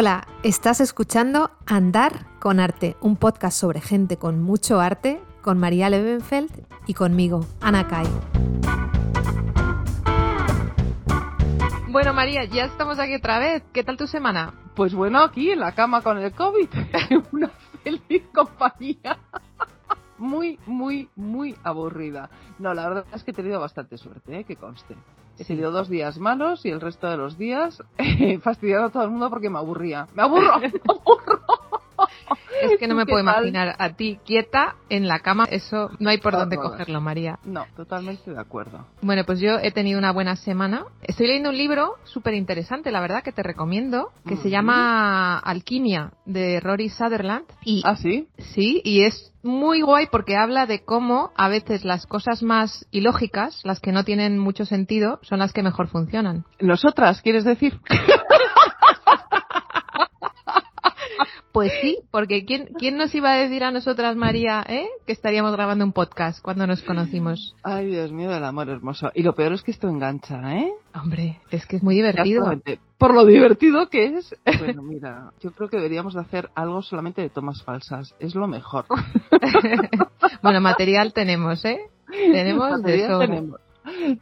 Hola, estás escuchando Andar con Arte, un podcast sobre gente con mucho arte, con María Levenfeld y conmigo, Ana Kai. Bueno, María, ya estamos aquí otra vez. ¿Qué tal tu semana? Pues bueno, aquí en la cama con el COVID. Una feliz compañía. Muy, muy, muy aburrida. No, la verdad es que he tenido bastante suerte, ¿eh? que conste. He tenido dos días malos y el resto de los días he fastidiado a todo el mundo porque me aburría. ¡Me aburro! ¡Me aburro! Es que no me puedo imaginar a ti quieta en la cama. Eso no hay por dónde cogerlo, María. No, totalmente de acuerdo. Bueno, pues yo he tenido una buena semana. Estoy leyendo un libro súper interesante, la verdad, que te recomiendo, que se llama Alquimia, de Rory Sutherland. Y, ¿Ah, sí? Sí, y es muy guay porque habla de cómo a veces las cosas más ilógicas, las que no tienen mucho sentido, son las que mejor funcionan. ¿Nosotras, quieres decir? Pues sí, porque ¿quién, ¿quién nos iba a decir a nosotras, María, eh, que estaríamos grabando un podcast cuando nos conocimos? Ay, Dios mío, el amor hermoso. Y lo peor es que esto engancha, ¿eh? Hombre, es que es muy divertido. Por lo divertido que es. Bueno, mira, yo creo que deberíamos de hacer algo solamente de tomas falsas. Es lo mejor. bueno, material tenemos, ¿eh? Tenemos de eso. Tenemos.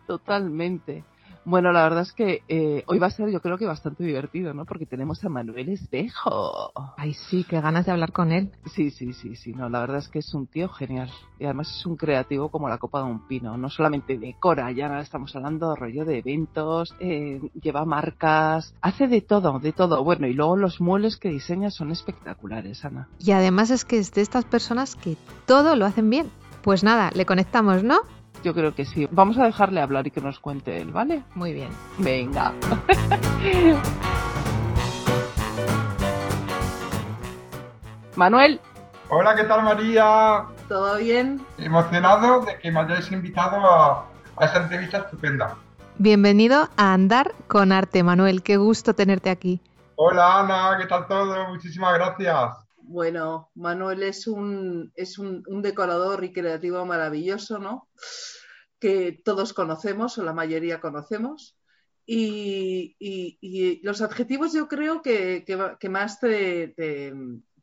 Totalmente. Bueno, la verdad es que eh, hoy va a ser yo creo que bastante divertido, ¿no? Porque tenemos a Manuel Espejo. Ay, sí, qué ganas de hablar con él. Sí, sí, sí, sí, no, la verdad es que es un tío genial. Y además es un creativo como la copa de un pino. No solamente decora, ya estamos hablando de rollo de eventos, eh, lleva marcas, hace de todo, de todo. Bueno, y luego los muebles que diseña son espectaculares, Ana. Y además es que es de estas personas que todo lo hacen bien. Pues nada, le conectamos, ¿no? Yo creo que sí. Vamos a dejarle hablar y que nos cuente él, ¿vale? Muy bien. Venga. Manuel. Hola, ¿qué tal María? ¿Todo bien? Emocionado de que me hayáis invitado a, a esta entrevista estupenda. Bienvenido a Andar con Arte, Manuel. Qué gusto tenerte aquí. Hola Ana, ¿qué tal todo? Muchísimas gracias. Bueno, Manuel es un, es un, decorador y creativo maravilloso, ¿no? Que todos conocemos, o la mayoría conocemos. Y, los adjetivos yo creo que, más te,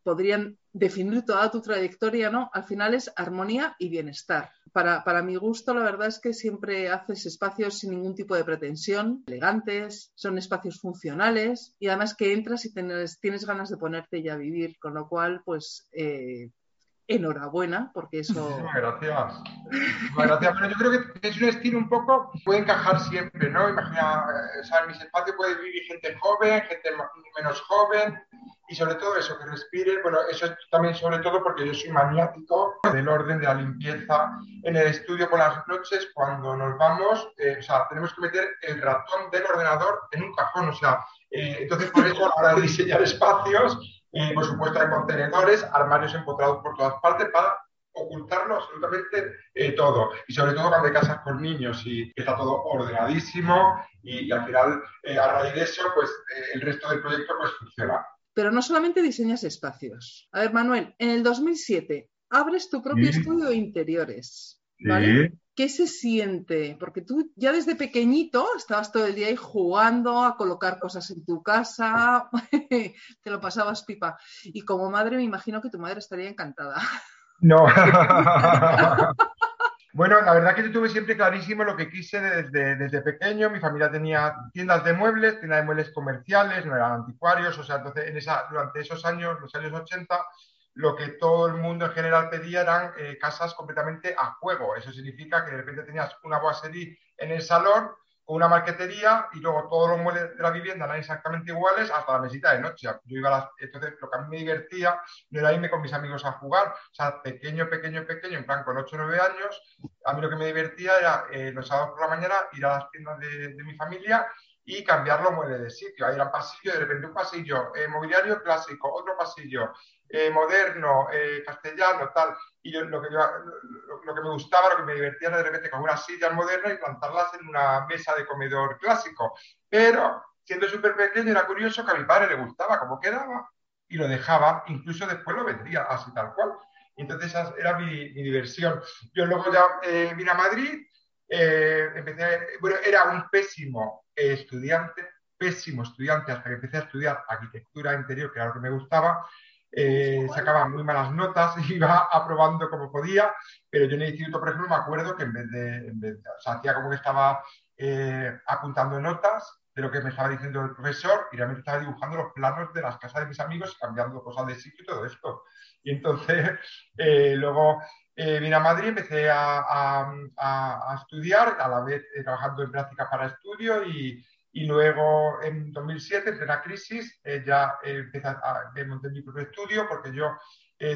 podrían definir toda tu trayectoria, ¿no? Al final es armonía y bienestar. Para, para, mi gusto, la verdad es que siempre haces espacios sin ningún tipo de pretensión, elegantes, son espacios funcionales y además que entras y tienes, tienes ganas de ponerte ya a vivir, con lo cual, pues, eh, enhorabuena, porque eso... Muchísimas gracias. Muchísimas gracias. Pero yo creo que es un estilo un poco, puede encajar siempre, ¿no? Imagina, eh, o sea, en mis espacios puede vivir gente joven, gente menos joven, y sobre todo eso, que respire, bueno, eso es también sobre todo porque yo soy maniático del orden, de la limpieza. En el estudio por las noches, cuando nos vamos, eh, o sea, tenemos que meter el ratón del ordenador en un cajón, o sea, eh, entonces por eso a la hora de diseñar espacios, eh, por supuesto hay contenedores, armarios empotrados por todas partes para ocultarlo absolutamente todo. Y sobre todo cuando hay casas con niños y está todo ordenadísimo y, y al final, a raíz de eso, pues el resto del proyecto pues funciona. Pero no solamente diseñas espacios. A ver, Manuel, en el 2007 abres tu propio estudio de interiores. ¿vale? ¿Qué se siente? Porque tú ya desde pequeñito estabas todo el día ahí jugando a colocar cosas en tu casa, te lo pasabas pipa. Y como madre me imagino que tu madre estaría encantada. No. Bueno, la verdad que yo tuve siempre clarísimo lo que quise desde, desde pequeño. Mi familia tenía tiendas de muebles, tiendas de muebles comerciales, no eran anticuarios. O sea, entonces en esa, durante esos años, los años 80, lo que todo el mundo en general pedía eran eh, casas completamente a juego. Eso significa que de repente tenías una boiserie en el salón con una marquetería y luego todos los muebles de la vivienda eran exactamente iguales hasta la mesita de noche. Yo iba a las, entonces lo que a mí me divertía no era irme con mis amigos a jugar, o sea, pequeño, pequeño, pequeño, en plan con 8 o 9 años, a mí lo que me divertía era eh, los sábados por la mañana ir a las tiendas de, mi familia y cambiar los muebles de sitio. Ahí era pasillo, de repente un pasillo, eh, mobiliario clásico, otro pasillo, eh, moderno, castellano, tal. Y lo, que lo, que me gustaba, lo que me divertía era de repente con unas sillas modernas y plantarlas en una mesa de comedor clásico. Pero siendo súper pequeño era curioso que a mi padre le gustaba cómo quedaba y lo dejaba, incluso después lo vendía así tal cual. Entonces esa era mi, diversión. Yo luego ya eh, vine a Madrid, eh, empecé, bueno, era un pésimo estudiante, pésimo estudiante hasta que empecé a estudiar arquitectura interior, que era lo que me gustaba. Eh, sacaba muy malas notas, iba aprobando como podía, pero yo en el instituto, por ejemplo, me acuerdo que en vez de, o sea, hacía como que estaba eh, apuntando notas de lo que me estaba diciendo el profesor y realmente estaba dibujando los planos de las casas de mis amigos, cambiando cosas de sitio y todo esto. Y entonces, eh, luego eh, vine a Madrid, empecé a, estudiar, a la vez eh, trabajando en práctica para estudio y, luego en 2007, en la crisis, ya empecé a, montar mi propio estudio porque yo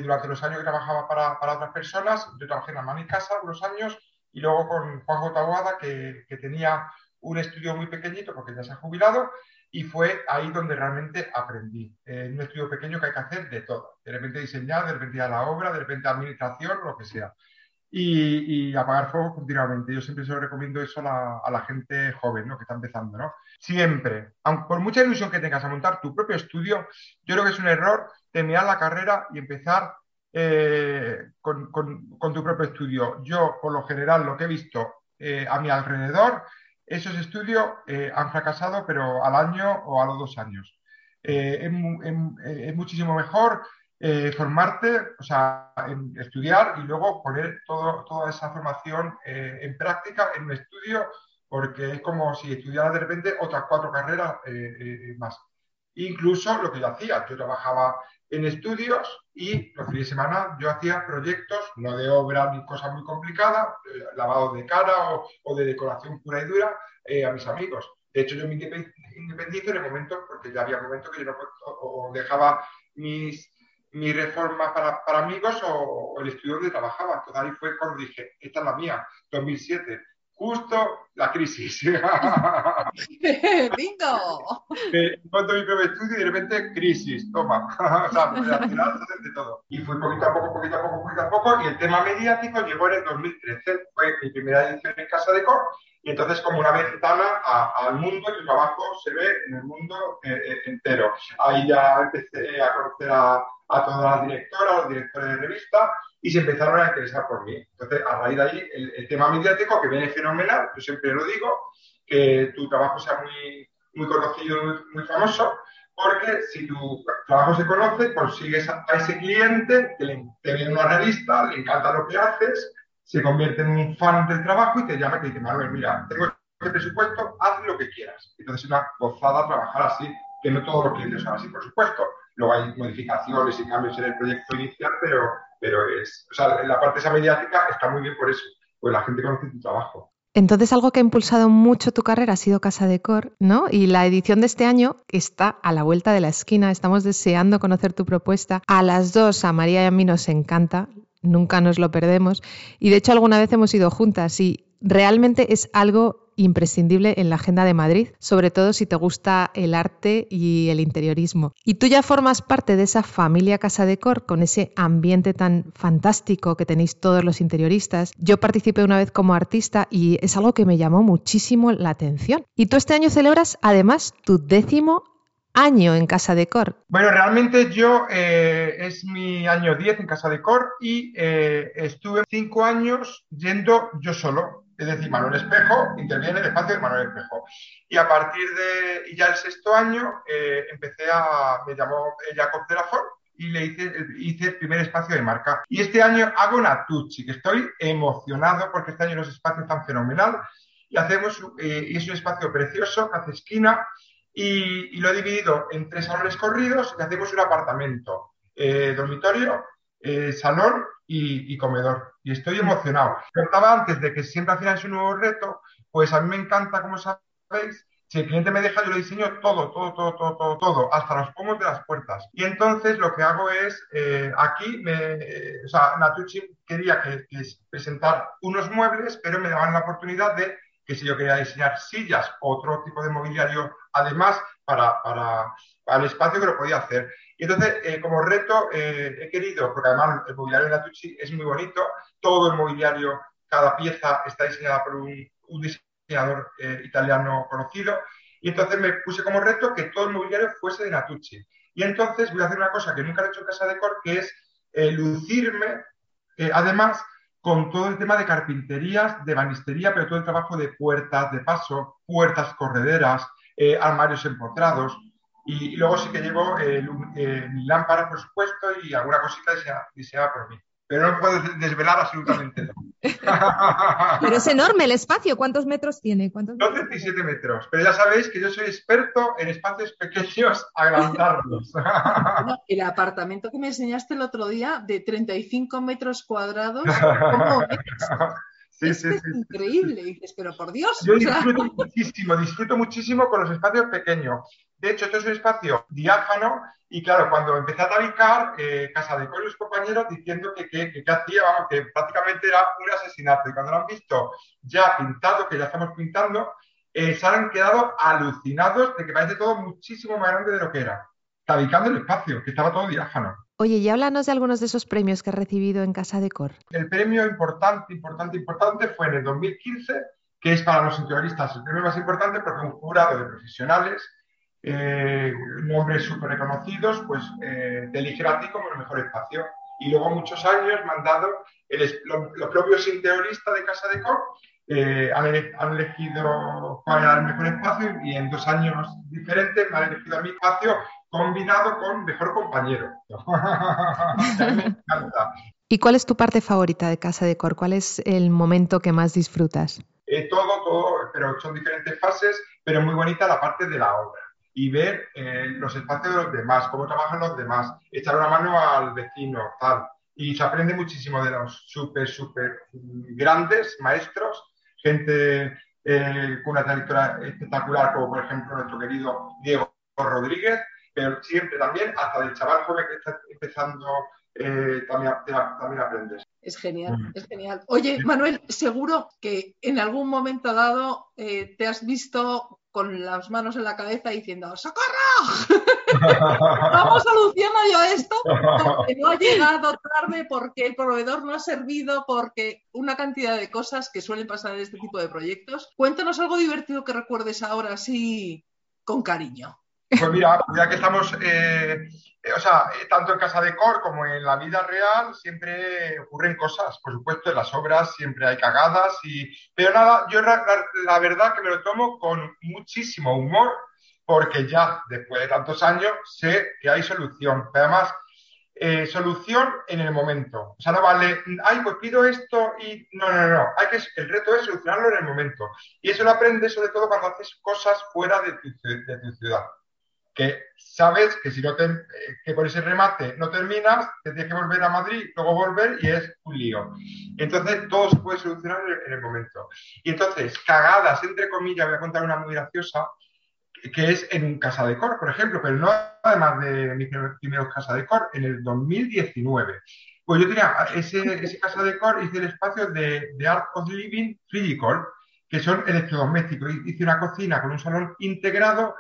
durante los años que trabajaba para, para, otras personas, yo trabajé en la mano y casa unos años y luego con Juanjo Taboada, que, que tenía un estudio muy pequeñito porque ya se ha jubilado y fue ahí donde realmente aprendí. En un estudio pequeño que hay que hacer de todo. De repente diseñar, de repente a la obra, de repente administración, lo que sea. Y, apagar fuego continuamente. Yo siempre se lo recomiendo eso a la, gente joven, ¿no? Que está empezando, ¿no? Siempre, aunque por mucha ilusión que tengas a montar tu propio estudio, yo creo que es un error terminar la carrera y empezar eh, con, tu propio estudio. Yo, por lo general, lo que he visto eh, a mi alrededor esos estudios eh, han fracasado, pero al año o a los dos años. Eh, es, muchísimo mejor eh, formarte, o sea, estudiar y luego poner toda esa formación en práctica en un estudio, porque es como si estudiara de repente otras cuatro carreras más. Incluso lo que yo hacía, yo trabajaba en estudios y los fines de semana yo hacía proyectos, no de obra ni cosas muy complicadas, eh, lavado de cara o, de decoración pura y dura eh, a mis amigos. De hecho, yo me independicé en el momento, porque ya había momentos que yo no o, dejaba mis, mis reformas para, para amigos o, o, el estudio donde trabajaba. Entonces ahí fue cuando dije, esta es la mía, 2007 justo la crisis. ¡Bingo! Cuando mi propio estudio y de repente crisis, toma. o sea, al final de todo. Y fui poquito a poco, poquito a poco, poquito a poco, y el tema mediático llegó en el 2013. Fue mi primera edición en Casa de Cor, y entonces como una ventana al mundo, el trabajo se ve en el mundo eh, eh, entero. Ahí ya empecé a conocer a, a todas las directoras, los directores de revista, y se empezaron a interesar por mí. Entonces, a raíz de ahí, el, tema mediático, que viene fenomenal, yo siempre lo digo, que tu trabajo sea muy, muy conocido, muy, famoso, porque si tu trabajo se conoce, consigues a, ese cliente que le, te viene una revista, le encanta lo que haces, se convierte en un fan del trabajo y te llama y te dice, Manuel, mira, tengo este presupuesto, haz lo que quieras. Entonces es una gozada trabajar así, que no todos los clientes son así, por supuesto. Luego hay modificaciones y cambios en el proyecto inicial, pero pero es, o sea, la parte esa mediática está muy bien por eso, pues la gente conoce tu trabajo. Entonces, algo que ha impulsado mucho tu carrera ha sido Casa de Cor, ¿no? Y la edición de este año está a la vuelta de la esquina. Estamos deseando conocer tu propuesta. A las dos, a María y a mí nos encanta, nunca nos lo perdemos. Y de hecho, alguna vez hemos ido juntas y realmente es algo imprescindible en la agenda de Madrid, sobre todo si te gusta el arte y el interiorismo. Y tú ya formas parte de esa familia Casa Decor con ese ambiente tan fantástico que tenéis todos los interioristas. Yo participé una vez como artista y es algo que me llamó muchísimo la atención. Y tú este año celebras además tu décimo año en Casa Decor. Bueno, realmente yo eh, es mi año 10 en Casa Decor y eh, estuve cinco años yendo yo solo es decir, Manuel Espejo interviene en el espacio de Manuel Espejo. Y a partir de ya el sexto año eh, empecé a, me llamó Jacob de la Ford y le hice, hice el primer espacio de marca. Y este año hago una Tucci, que estoy emocionado porque este año los espacios están fenomenal y hacemos, eh, y es un espacio precioso hace esquina y, lo he dividido en tres salones corridos y hacemos un apartamento, eh, dormitorio, salón y, comedor. Y estoy emocionado. Contaba antes de que siempre al final es un nuevo reto, pues a mí me encanta, como sabéis, si el cliente me deja, yo le diseño todo, todo, todo, todo, todo, todo, hasta los pomos de las puertas. Y entonces lo que hago es, eh, aquí, me, o sea, Natucci quería que, presentar unos muebles, pero me daban la oportunidad de que si yo quería diseñar sillas o otro tipo de mobiliario, además, para, para, para el espacio que lo podía hacer. Y entonces, eh, como reto, eh, he querido, porque además el mobiliario de la Tucci es muy bonito, todo el mobiliario, cada pieza está diseñada por un, diseñador eh, italiano conocido, y entonces me puse como reto que todo el mobiliario fuese de Natucci. Y entonces voy a hacer una cosa que nunca he hecho en Casa de Cor, que es lucirme, además, con todo el tema de carpinterías, de banistería, pero todo el trabajo de puertas de paso, puertas correderas, armarios empotrados. Y, luego sí que llevo eh, lámparas, por supuesto, y alguna cosita diseñada por mí pero no puedo desvelar absolutamente nada. pero es enorme el espacio. ¿Cuántos metros tiene? ¿Cuántos 17 metros. Pero ya sabéis que yo soy experto en espacios pequeños, agrandarlos. el apartamento que me enseñaste el otro día de 35 metros cuadrados, ¿cómo es? Sí, sí, es increíble, dices, pero por Dios. Yo disfruto muchísimo, disfruto muchísimo con los espacios pequeños. De hecho, esto es un espacio diáfano y claro, cuando empecé a tabicar, eh, Casa de Col los compañeros diciendo que qué hacía, vamos, que prácticamente era un asesinato. Y cuando lo han visto ya pintado, que ya estamos pintando, eh, se han quedado alucinados de que parece todo muchísimo más grande de lo que era. Tabicando el espacio, que estaba todo diáfano. Oye, y háblanos de algunos de esos premios que has recibido en Casa de Cor. El premio importante, importante, importante fue en el 2015, que es para los interioristas el premio más importante porque un jurado de profesionales eh, nombres súper reconocidos, pues eh, te a ti como el mejor espacio. Y luego muchos años me han dado, los, propios interioristas de Casa de Cor eh, han, elegido cuál era el mejor espacio y en dos años diferentes me han elegido a mi espacio combinado con mejor compañero. me encanta. ¿Y cuál es tu parte favorita de Casa de Cor? ¿Cuál es el momento que más disfrutas? Eh, todo, todo, pero son diferentes fases, pero muy bonita la parte de la obra y ver eh, los espacios de los demás, cómo trabajan los demás, echar una mano al vecino, tal. Y se aprende muchísimo de los súper, súper grandes maestros, gente eh, con una trayectoria espectacular, como por ejemplo nuestro querido Diego Rodríguez, pero siempre también hasta del chaval joven que está empezando eh, también, también, aprendes. Es genial, mm. es genial. Oye, Manuel, seguro que en algún momento dado te has visto con las manos en la cabeza diciendo ¡Socorro! ¿Cómo soluciono yo esto? Porque no ha llegado tarde, porque el proveedor no ha servido, porque una cantidad de cosas que suelen pasar en este tipo de proyectos. Cuéntanos algo divertido que recuerdes ahora así con cariño. Pues mira, ya que estamos, eh, eh, o sea, eh, tanto en Casa de Cor como en la vida real siempre ocurren cosas. Por supuesto, en las obras siempre hay cagadas, y, pero nada, yo la, verdad que me lo tomo con muchísimo humor porque ya después de tantos años sé que hay solución. Además, solución en el momento. O sea, no vale, ay, pues pido esto y no, no, no. Hay que, el reto es solucionarlo en el momento. Y eso lo aprendes sobre todo cuando haces cosas fuera de tu ciudad que sabes que si no te, que por ese remate no terminas, te tienes que volver a Madrid, luego volver y es un lío. Entonces todo se puede solucionar en el momento. Y entonces, cagadas, entre comillas, voy a contar una muy graciosa, que es en un casa de cor, por ejemplo, pero no además de mis primeros casa de cor, en el 2019. Pues yo tenía ese, casa de cor, hice el espacio de, de Art of Living Physical, que son electrodomésticos. Hice una cocina con un salón integrado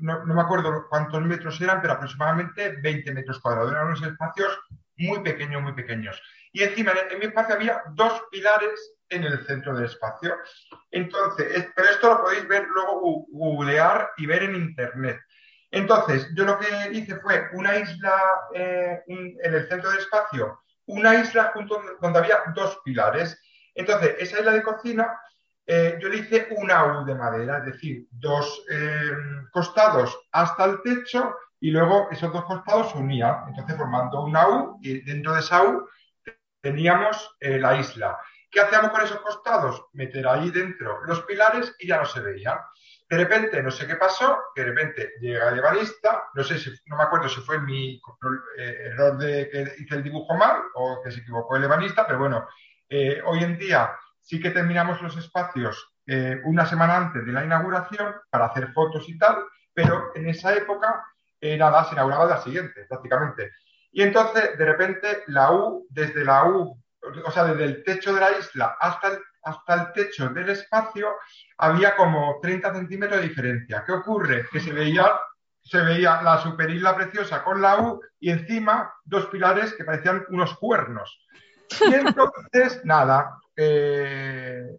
no, me acuerdo cuántos metros eran, pero aproximadamente 20 metros cuadrados. Eran unos espacios muy pequeños, muy pequeños. Y encima en, mi espacio había dos pilares en el centro del espacio. Entonces, pero esto lo podéis ver luego, googlear y ver en internet. Entonces, yo lo que hice fue una isla eh, en el centro del espacio, una isla junto donde había dos pilares. Entonces, esa isla de cocina eh, yo le hice una U de madera, es decir, dos eh, costados hasta el techo y luego esos dos costados se unían, entonces formando una U y dentro de esa U teníamos eh, la isla. ¿Qué hacíamos con esos costados? Meter ahí dentro los pilares y ya no se veían. De repente, no sé qué pasó, de repente llega el ebanista, no sé si, no me acuerdo si fue mi error de que hice el dibujo mal o que se equivocó el ebanista, pero bueno, hoy en día sí que terminamos los espacios eh, una semana antes de la inauguración para hacer fotos y tal, pero en esa época nada, se inauguraba la siguiente, prácticamente. Y entonces, de repente, la U, desde la U, o sea, desde el techo de la isla hasta el, hasta el techo del espacio, había como 30 centímetros de diferencia. ¿Qué ocurre? Que se veía, se veía la superisla preciosa con la U y encima dos pilares que parecían unos cuernos. Y entonces, nada, eh,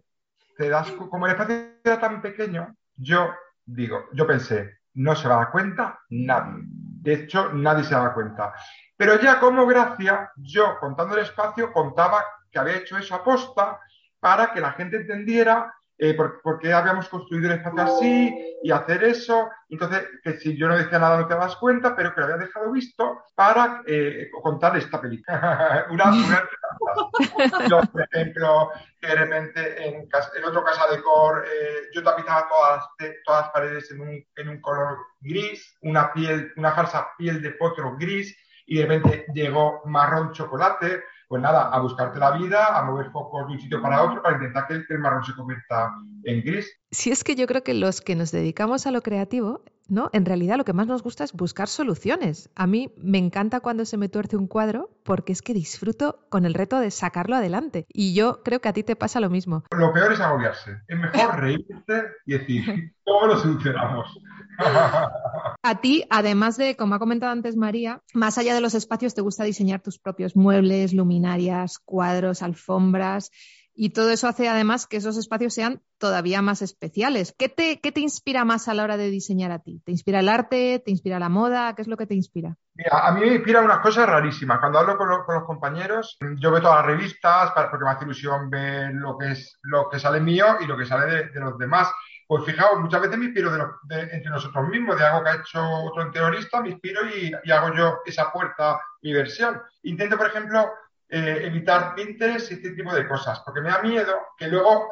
te das, como el espacio era tan pequeño, yo digo, yo pensé, no se va a dar cuenta nadie. De hecho, nadie se da cuenta. Pero ya como gracia, yo contando el espacio contaba que había hecho eso a posta para que la gente entendiera eh, por, qué habíamos construido el espacio así y hacer eso. Entonces, que si yo no decía nada no te das cuenta, pero que lo había dejado visto para eh, contar esta película. una, una por ejemplo, que de repente en, en otro casa de core eh, yo tapizaba todas, todas las paredes en un, en un color gris, una piel, una falsa piel de potro gris, y de repente llegó marrón chocolate pues nada, a buscarte la vida, a mover focos de un sitio para otro para intentar que el marrón se convierta en gris. Si es que yo creo que los que nos dedicamos a lo creativo, ¿no? En realidad lo que más nos gusta es buscar soluciones. A mí me encanta cuando se me tuerce un cuadro porque es que disfruto con el reto de sacarlo adelante. Y yo creo que a ti te pasa lo mismo. Lo peor es agobiarse. Es mejor reírte y decir, ¿cómo lo solucionamos? A ti, además de, como ha comentado antes María, más allá de los espacios, te gusta diseñar tus propios muebles, luminarias, cuadros, alfombras. Y todo eso hace además que esos espacios sean todavía más especiales. ¿Qué te, qué te inspira más a la hora de diseñar a ti? ¿Te inspira el arte? ¿Te inspira la moda? ¿Qué es lo que te inspira? Mira, a mí me inspira unas cosas rarísimas. Cuando hablo con, los compañeros, yo veo todas las revistas porque me hace ilusión ver lo que, es, lo que sale mío y lo que sale de los demás. Pues fijaos, muchas veces me inspiro de entre nosotros mismos, de algo que ha hecho otro interiorista, me inspiro y, hago yo esa puerta, mi versión. Intento, por ejemplo, eh, evitar Pinterest y este tipo de cosas, porque me da miedo que luego,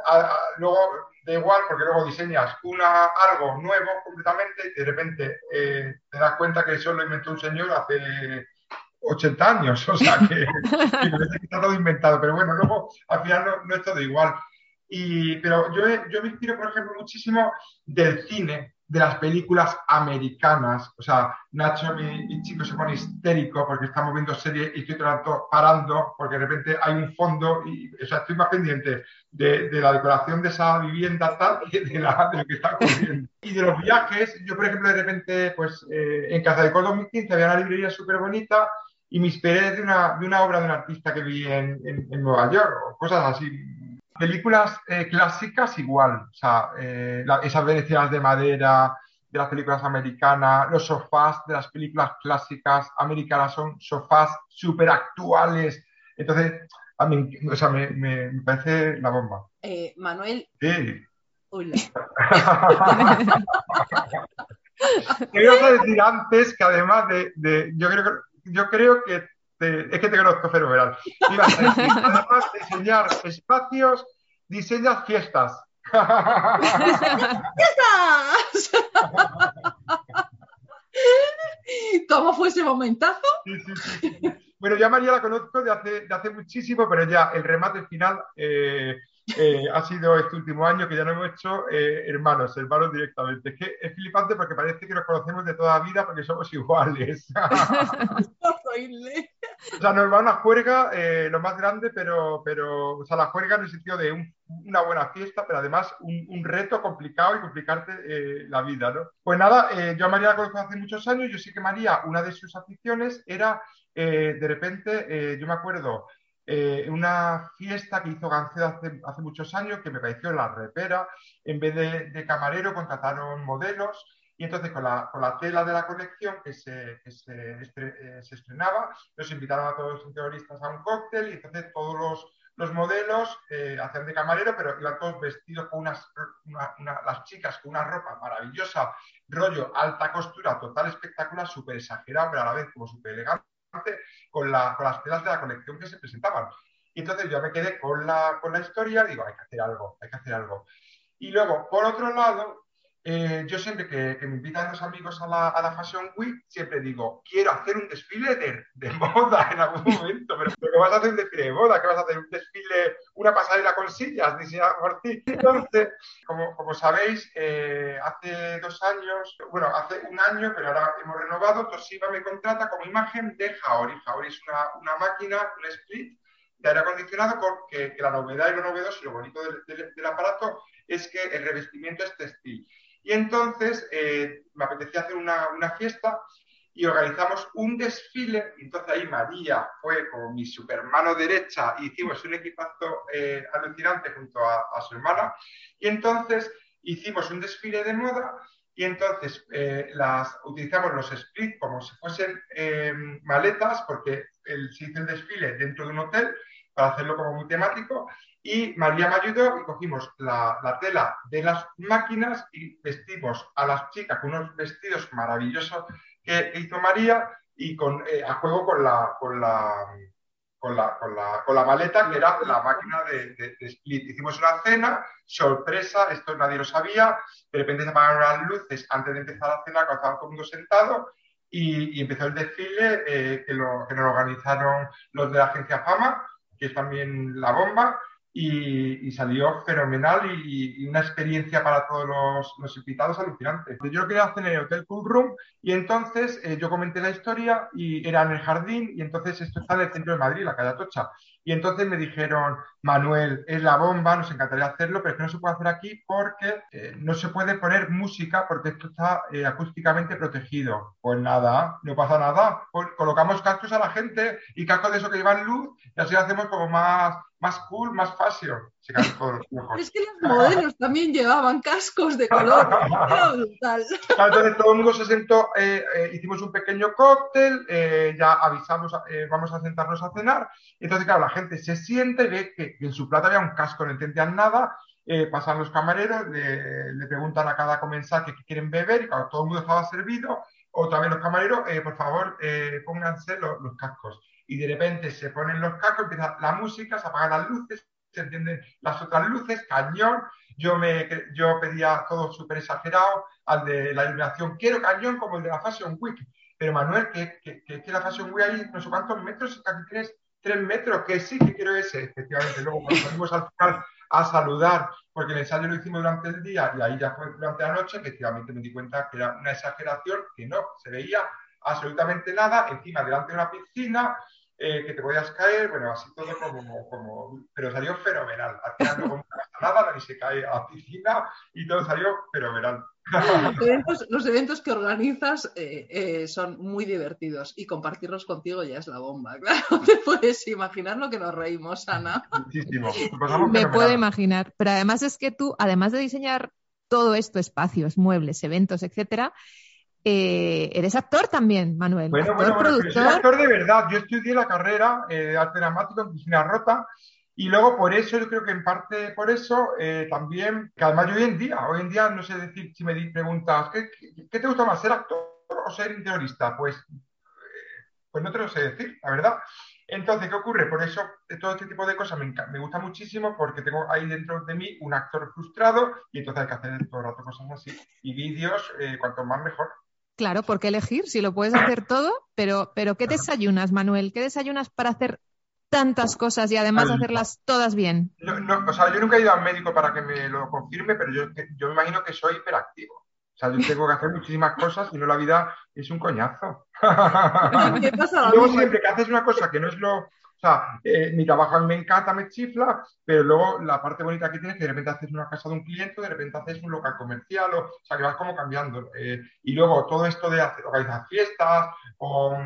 luego da igual, porque luego diseñas una, algo nuevo completamente y de repente eh, te das cuenta que eso lo inventó un señor hace 80 años, o sea que, que está todo inventado, pero bueno, luego al final no, no es todo igual pero yo, yo me inspiro, por ejemplo, muchísimo del cine, de las películas americanas. O sea, Nacho, mi, chico, se pone histérico porque estamos viendo series y estoy parando porque de repente hay un fondo y o sea, estoy más pendiente de, la decoración de esa vivienda tal y de, la, de, lo que está ocurriendo. Y de los viajes, yo, por ejemplo, de repente, pues eh, en Casa de Cor 2015 había una librería súper bonita y me inspiré de una, de una obra de un artista que vi en, en Nueva York cosas así Películas eh, clásicas igual, o sea, eh, esas venecianas de madera de las películas americanas, los sofás de las películas clásicas americanas son sofás súper actuales. Entonces, a mí, o sea, me, me, parece la bomba. Eh, Manuel. Sí. Hola. Quería decir antes que además de, de yo creo que yo creo que es que te conozco fenomenal. Iba a decir, además de diseñar espacios, diseñas fiestas. ¡Fiestas! ¿Cómo fue ese momentazo? bueno, ya María la conozco de hace, de hace muchísimo, pero ya el remate final eh, eh, ha sido este último año que ya no hemos hecho eh, hermanos, hermanos directamente. Es que es flipante porque parece que nos conocemos de toda la vida porque somos iguales. o sea, nos va una juerga, eh, lo más grande, pero, pero, o sea, la juerga en el sentido de una buena fiesta, pero además un, reto complicado y complicarte la vida, ¿no? Pues nada, yo a María la conozco hace muchos años, yo sí que María, una de sus aficiones era, de repente, yo me acuerdo, eh, una fiesta que hizo Gancedo hace, hace, muchos años que me pareció la repera. En vez de, camarero contrataron modelos entonces con la, con la, tela de la colección que, se, eh, estrenaba, nos invitaron a todos los interioristas a un cóctel y entonces todos los, los modelos eh, hacían de camarero, pero iban todos vestidos con unas, las chicas con una ropa maravillosa, rollo alta costura, total espectacular, súper exagerado, pero a la vez como súper elegante con, las telas de la colección que se presentaban. Y entonces yo me quedé con la historia, digo, hay que hacer algo, hay que hacer algo. Y luego, por otro lado, eh, yo siempre que, me invitan los amigos a la, a la, Fashion Week, siempre digo, quiero hacer un desfile de, de moda en algún momento, pero, ¿qué vas a hacer un desfile de moda? ¿Qué vas a hacer? ¿Un desfile, una pasarela con sillas diseñada por ti? Entonces, como, como sabéis, eh, hace dos años, bueno, hace un año, pero ahora hemos renovado, Toshiba me contrata como imagen de Jaori. Jaori es una, una máquina, un split de aire acondicionado, porque que la novedad y lo novedoso y lo bonito del, del aparato es que el revestimiento es textil. Y entonces eh, me apetecía hacer una, fiesta y organizamos un desfile. Entonces ahí María fue como mi supermano derecha y hicimos un equipazo eh, alucinante junto a, su hermana. Y entonces hicimos un desfile de moda y entonces eh, las, utilizamos los split como si fuesen maletas porque se hizo el desfile dentro de un hotel para hacerlo como muy temático. Y María me ayudó y cogimos la, tela de las máquinas y vestimos a las chicas con unos vestidos maravillosos que hizo María y eh, a juego con la, maleta que era la máquina de, split. Hicimos una cena, sorpresa, esto nadie lo sabía, de repente se apagaron las luces antes de empezar la cena, cuando estaba todo el sentado, y, empezó el desfile eh, que nos organizaron los de la agencia Fama, que es también la bomba, y, salió fenomenal y, una experiencia para todos los, invitados alucinante. Yo lo quería hacer en el Hotel Cool Room y entonces eh, yo comenté la historia y era en el jardín y entonces esto está en el centro de Madrid, la calle Atocha. Y entonces me dijeron, Manuel, es la bomba, nos encantaría hacerlo, pero es que no se puede hacer aquí porque eh, no se puede poner música porque esto está eh, acústicamente protegido. Pues nada, no pasa nada. Pues colocamos cascos a la gente y cascos de eso que llevan luz y así hacemos como más, más cool, más fácil. es que los modelos también llevaban cascos de color. Entonces todo el mundo se sentó, eh, hicimos un pequeño cóctel, ya avisamos, vamos a sentarnos a cenar. Entonces, claro, la gente se siente ve que, en su plato había un casco, no entendían nada, eh, pasan los camareros, le, preguntan a cada comensal qué quieren beber y cuando todo el mundo estaba servido, o también los camareros, eh, por favor, eh, pónganse los, cascos. Y de repente se ponen los cascos, empieza la música, se apagan las luces, se encienden las otras luces, cañón. Yo, me, yo pedía todo súper exagerado al de la iluminación, quiero cañón como el de la Fashion Week. Pero Manuel, que, que, que, la Fashion Week hay no sé cuántos metros, casi tres tres metros, que sí, que quiero ese, efectivamente. Luego cuando salimos al final a saludar, porque el ensayo lo hicimos durante el día y ahí ya fue durante la noche, efectivamente me di cuenta que era una exageración, que no se veía absolutamente nada, encima delante de una piscina, eh, que te podías caer, bueno, así todo como, como pero salió fenomenal. Al final no pasa nada, nadie se cae a la piscina y todo salió fenomenal. Los eventos, que organizas eh, eh, son muy divertidos y compartirlos contigo ya es la bomba. Claro, te puedes imaginar lo que nos reímos, Ana. Muchísimo. Me puedo imaginar. Pero además es que tú, además de diseñar todo esto, espacios, muebles, eventos, etcétera, eh, eres actor también, Manuel. Bueno, bueno, bueno soy actor de verdad. Yo estudié la carrera de arte dramático en Cristina Rota y luego por eso, yo creo que en parte por eso, eh, también, que además yo hoy en día, hoy en día no sé decir, si me preguntas, ¿qué, qué te gusta más, ser actor o ser interiorista? Pues, eh, pues no te lo sé decir, la verdad. Entonces, ¿qué ocurre? Por eso todo este tipo de cosas me, me, gusta muchísimo porque tengo ahí dentro de mí un actor frustrado y entonces hay que hacer todo el rato cosas así. Y vídeos, eh, cuanto más mejor. Claro, ¿por qué elegir? Si lo puedes hacer todo, pero, pero ¿qué desayunas, Manuel? ¿Qué desayunas para hacer tantas cosas y además hacerlas todas bien? No, o sea, yo nunca he ido al médico para que me lo confirme, pero yo, yo me imagino que soy hiperactivo. O sea, yo tengo que hacer muchísimas cosas y no la vida es un coñazo. ¿Qué pasa? Luego siempre que haces una cosa que no es lo... O sea, eh, mi trabajo a mí me encanta, me chifla, pero luego la parte bonita que tienes es que de repente haces una casa de un cliente, de repente haces un local comercial, o, sea, que vas como cambiando. Eh, y luego todo esto de organizar fiestas, o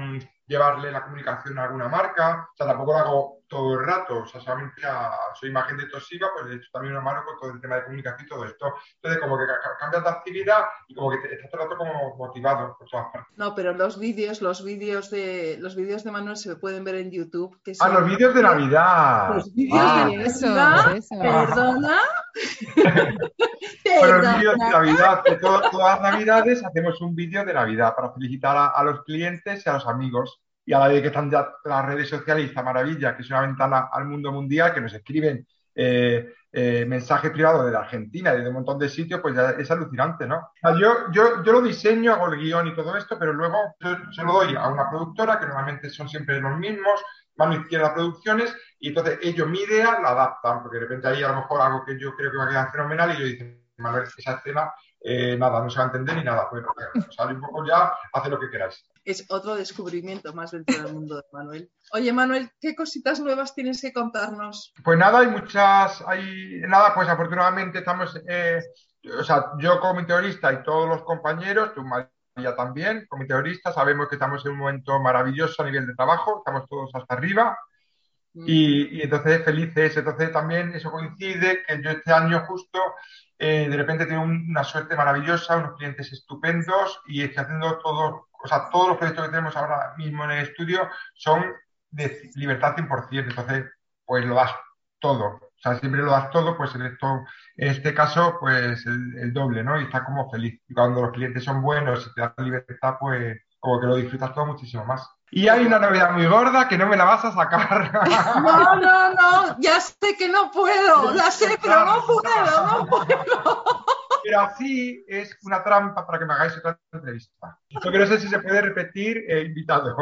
llevarle la comunicación a alguna marca, o sea, tampoco lo hago todo el rato, o sea, solamente a, soy imagen de Toshiba, pues he hecho también una mano con todo el tema de comunicación y todo esto. Entonces, como que cambias de actividad y como que estás todo el rato como motivado por todas partes. No, pero los vídeos, los vídeos de los vídeos de Manuel se pueden ver en YouTube. Que Ah, los vídeos de Navidad. Los vídeos de ah. Navidad. Perdona. los vídeos de Navidad, todas las Navidades hacemos un vídeo de Navidad para felicitar a los clientes y a los amigos y a la vez que están ya las redes sociales, esta maravilla, que es una ventana al mundo mundial, que nos escriben eh, eh, mensajes privados de la Argentina y de un montón de sitios, pues ya es alucinante, ¿no? yo, yo, yo lo diseño, hago el guion y todo esto, pero luego se lo doy a una productora, que normalmente son siempre los mismos, mano izquierda producciones, y entonces ellos mi idea la adaptan, porque de repente ahí a lo mejor algo que yo creo que va a quedar fenomenal y yo digo, Manuel, esa escena eh, nada, no se va a entender ni nada. Bueno, sale un poco ya, hace lo que queráis. Es otro descubrimiento más dentro del mundo de Manuel. Oye, Manuel, ¿qué cositas nuevas tienes que contarnos? Pues nada, hay muchas, hay nada, pues afortunadamente estamos, eh, o sea, yo como teorista y todos los compañeros, tú María también, como teorista, sabemos que estamos en un momento maravilloso a nivel de trabajo, estamos todos hasta arriba. Mm. Y, y, entonces felices, entonces también eso coincide que yo este año justo eh, de repente tengo una suerte maravillosa, unos clientes estupendos y estoy haciendo todo, o sea, todos los proyectos que tenemos ahora mismo en el estudio son de libertad 100%. Entonces, pues lo das todo. O sea, siempre lo das todo, pues en, esto, en este caso, pues el, el doble, ¿no? Y estás como feliz. Y cuando los clientes son buenos y te dan libertad, pues como que lo disfrutas todo muchísimo más. Y hay una novedad muy gorda que no me la vas a sacar. No, no, no, ya sé que no puedo, la sé, pero no puedo, no puedo. Pero así es una trampa para que me hagáis otra entrevista. Yo que no sé si se puede repetir eh, invitado.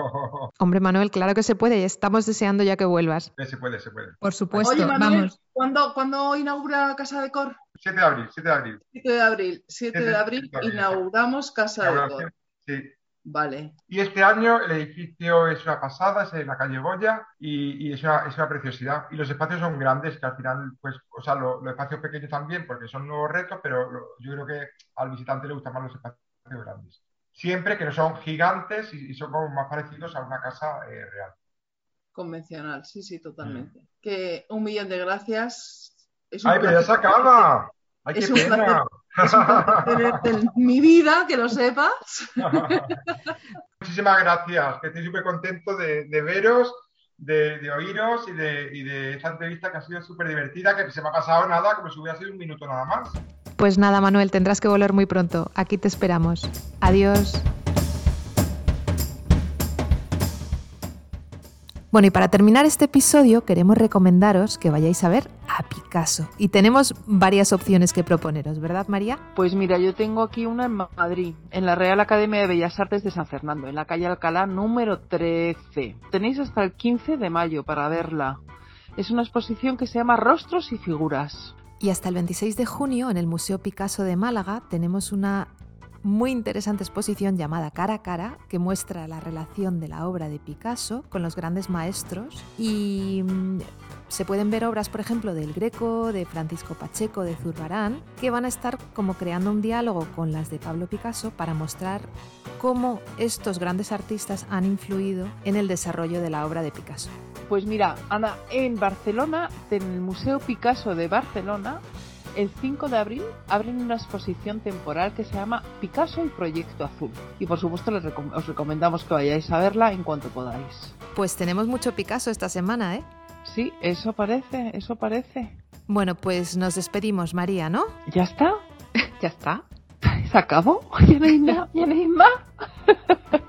Hombre, Manuel, claro que se puede y estamos deseando ya que vuelvas. Eh, Se puede, se puede. Por supuesto, Oye, Manuel, vamos. ¿cuándo, ¿cuándo inaugura Casa de Cor? 7 de abril, 7 de abril. 7 de abril. 7 de abril inauguramos Casa de Cor. Sí. Vale. Y este año el edificio es una pasada, es en la calle Goya y, y es, una, es una preciosidad. Y los espacios son grandes, que al final, pues, o sea, lo- los espacios pequeños también, porque son nuevos retos, pero lo- yo creo que al visitante le gustan más los espacios grandes. Siempre que no son gigantes y, y son como más parecidos a una casa eh, real. Convencional, sí, sí, totalmente. Que un millón de gracias. Es ¡Ay, pero ya se acaba! ¡Ay, qué Es un pena! Es un placer tenerte en mi vida, que lo sepas. Muchísimas gracias, que estoy súper contento de, de veros, de, de oíros y de, y de esta entrevista que ha sido súper divertida, que se me ha pasado nada, como si hubiera sido un minuto nada más. Pues nada, Manuel, tendrás que volver muy pronto. Aquí te esperamos. Adiós. Bueno, y para terminar este episodio queremos recomendaros que vayáis a ver a Picasso. Y tenemos varias opciones que proponeros, ¿verdad, María? Pues mira, yo tengo aquí una en Madrid, en la Real Academia de Bellas Artes de San Fernando, en la calle Alcalá número 13. Tenéis hasta el 15 de mayo para verla. Es una exposición que se llama Rostros y Figuras. Y hasta el 26 de junio en el Museo Picasso de Málaga tenemos una muy interesante exposición llamada Cara a Cara que muestra la relación de la obra de Picasso con los grandes maestros y mm, se pueden ver obras, por ejemplo, del Greco, de Francisco Pacheco, de Zurbarán, que van a estar como creando un diálogo con las de Pablo Picasso para mostrar cómo estos grandes artistas han influido en el desarrollo de la obra de Picasso. Pues mira, Ana, en Barcelona, en el Museo Picasso de Barcelona, el 5 de abril abren una exposición temporal que se llama Picasso y Proyecto Azul. Y por supuesto les recom- os recomendamos que vayáis a verla en cuanto podáis. Pues tenemos mucho Picasso esta semana, ¿eh? Sí, eso parece, eso parece. Bueno, pues nos despedimos, María, ¿no? ¿Ya está? ¿Ya está? ¿Se acabó? ¿Ya no hay más? ¿Ya no hay más?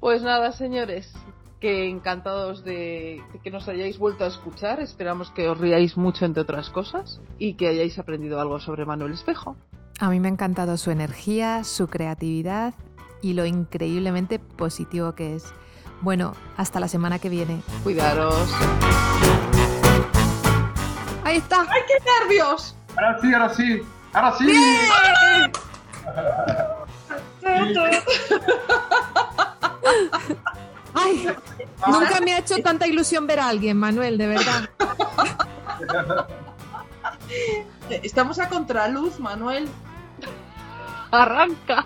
Pues nada, señores, que encantados de, de que nos hayáis vuelto a escuchar. Esperamos que os riáis mucho, entre otras cosas, y que hayáis aprendido algo sobre Manuel Espejo. A mí me ha encantado su energía, su creatividad y lo increíblemente positivo que es. Bueno, hasta la semana que viene. Cuidaros. Ahí está. ¡Ay, qué nervios! Ahora sí, ahora sí, ahora sí. Ay, nunca me ha hecho tanta ilusión ver a alguien, Manuel, de verdad. Estamos a contraluz, Manuel. Arranca.